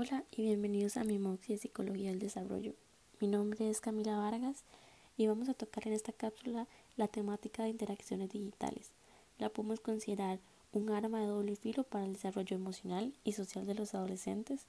Hola y bienvenidos a mi Moxie de Psicología del Desarrollo. Mi nombre es Camila Vargas y vamos a tocar en esta cápsula la temática de interacciones digitales. La podemos considerar un arma de doble filo para el desarrollo emocional y social de los adolescentes.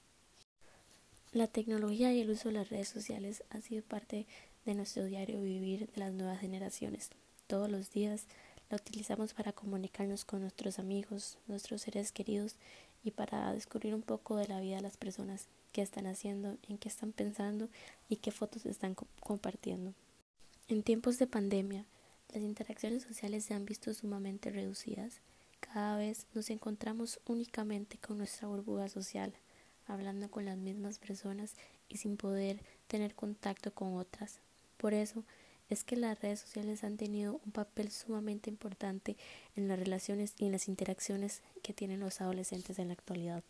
La tecnología y el uso de las redes sociales ha sido parte de nuestro diario vivir de las nuevas generaciones. Todos los días la utilizamos para comunicarnos con nuestros amigos, nuestros seres queridos y para descubrir un poco de la vida de las personas, qué están haciendo, en qué están pensando y qué fotos están compartiendo. En tiempos de pandemia, las interacciones sociales se han visto sumamente reducidas. Cada vez nos encontramos únicamente con nuestra burbuja social, hablando con las mismas personas y sin poder tener contacto con otras. Por eso es que las redes sociales han tenido un papel sumamente importante en las relaciones y en las interacciones que tienen los adolescentes en la actualidad.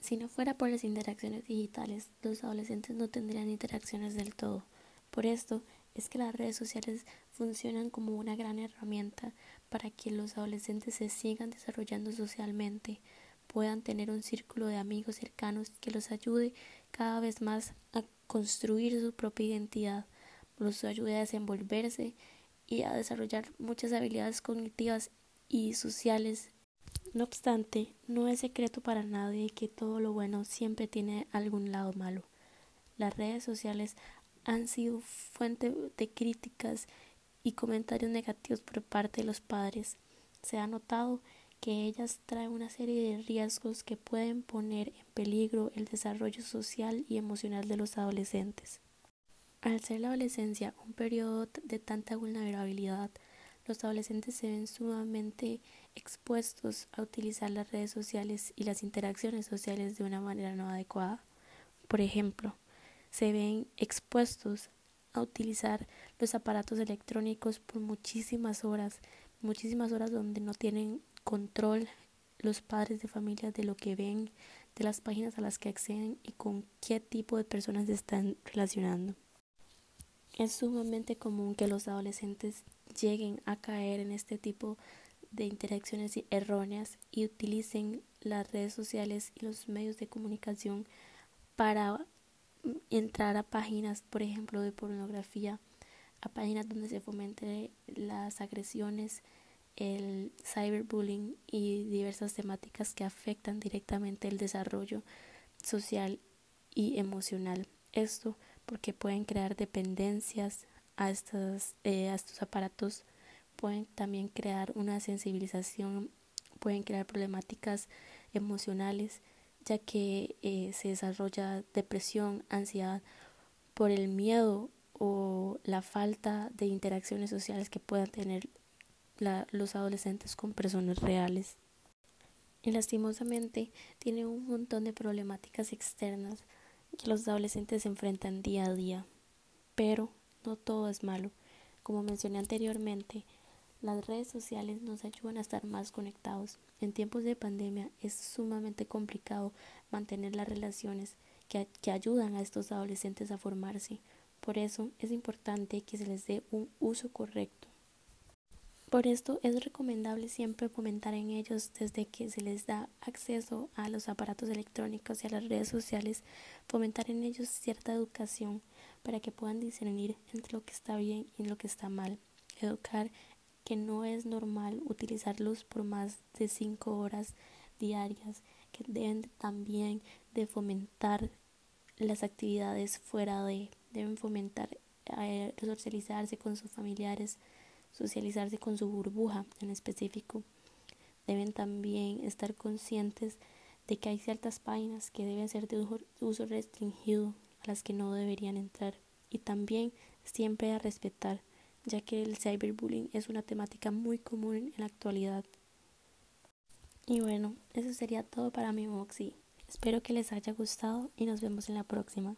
Si no fuera por las interacciones digitales, los adolescentes no tendrían interacciones del todo. Por esto es que las redes sociales funcionan como una gran herramienta para que los adolescentes se sigan desarrollando socialmente, puedan tener un círculo de amigos cercanos que los ayude cada vez más a construir su propia identidad los ayude a desenvolverse y a desarrollar muchas habilidades cognitivas y sociales. No obstante, no es secreto para nadie que todo lo bueno siempre tiene algún lado malo. Las redes sociales han sido fuente de críticas y comentarios negativos por parte de los padres. Se ha notado que ellas traen una serie de riesgos que pueden poner en peligro el desarrollo social y emocional de los adolescentes. Al ser la adolescencia un periodo de tanta vulnerabilidad, los adolescentes se ven sumamente expuestos a utilizar las redes sociales y las interacciones sociales de una manera no adecuada. Por ejemplo, se ven expuestos a utilizar los aparatos electrónicos por muchísimas horas, muchísimas horas donde no tienen control los padres de familia de lo que ven, de las páginas a las que acceden y con qué tipo de personas se están relacionando. Es sumamente común que los adolescentes lleguen a caer en este tipo de interacciones erróneas y utilicen las redes sociales y los medios de comunicación para entrar a páginas, por ejemplo, de pornografía, a páginas donde se fomente las agresiones, el cyberbullying y diversas temáticas que afectan directamente el desarrollo social y emocional. Esto porque pueden crear dependencias a estos, eh, a estos aparatos, pueden también crear una sensibilización, pueden crear problemáticas emocionales, ya que eh, se desarrolla depresión, ansiedad por el miedo o la falta de interacciones sociales que puedan tener los adolescentes con personas reales. Y lastimosamente tiene un montón de problemáticas externas que los adolescentes se enfrentan día a día. Pero no todo es malo. Como mencioné anteriormente, las redes sociales nos ayudan a estar más conectados. En tiempos de pandemia es sumamente complicado mantener las relaciones que, que, ayudan a estos adolescentes a formarse. Por eso es importante que se les dé un uso correcto. Por esto es recomendable siempre fomentar en ellos desde que se les da acceso a los aparatos electrónicos y a las redes sociales, fomentar en ellos cierta educación para que puedan discernir entre lo que está bien y lo que está mal. Educar que no es normal utilizarlos por más de cinco horas diarias, que deben también de fomentar las actividades fuera de, deben fomentar eh, socializarse con sus familiares, socializarse con su burbuja en específico. Deben también estar conscientes de que hay ciertas páginas que deben ser de uso restringido a las que no deberían entrar y también siempre a respetar ya que el cyberbullying es una temática muy común en la actualidad. Y bueno, eso sería todo para mi Moxie. Espero que les haya gustado y nos vemos en la próxima.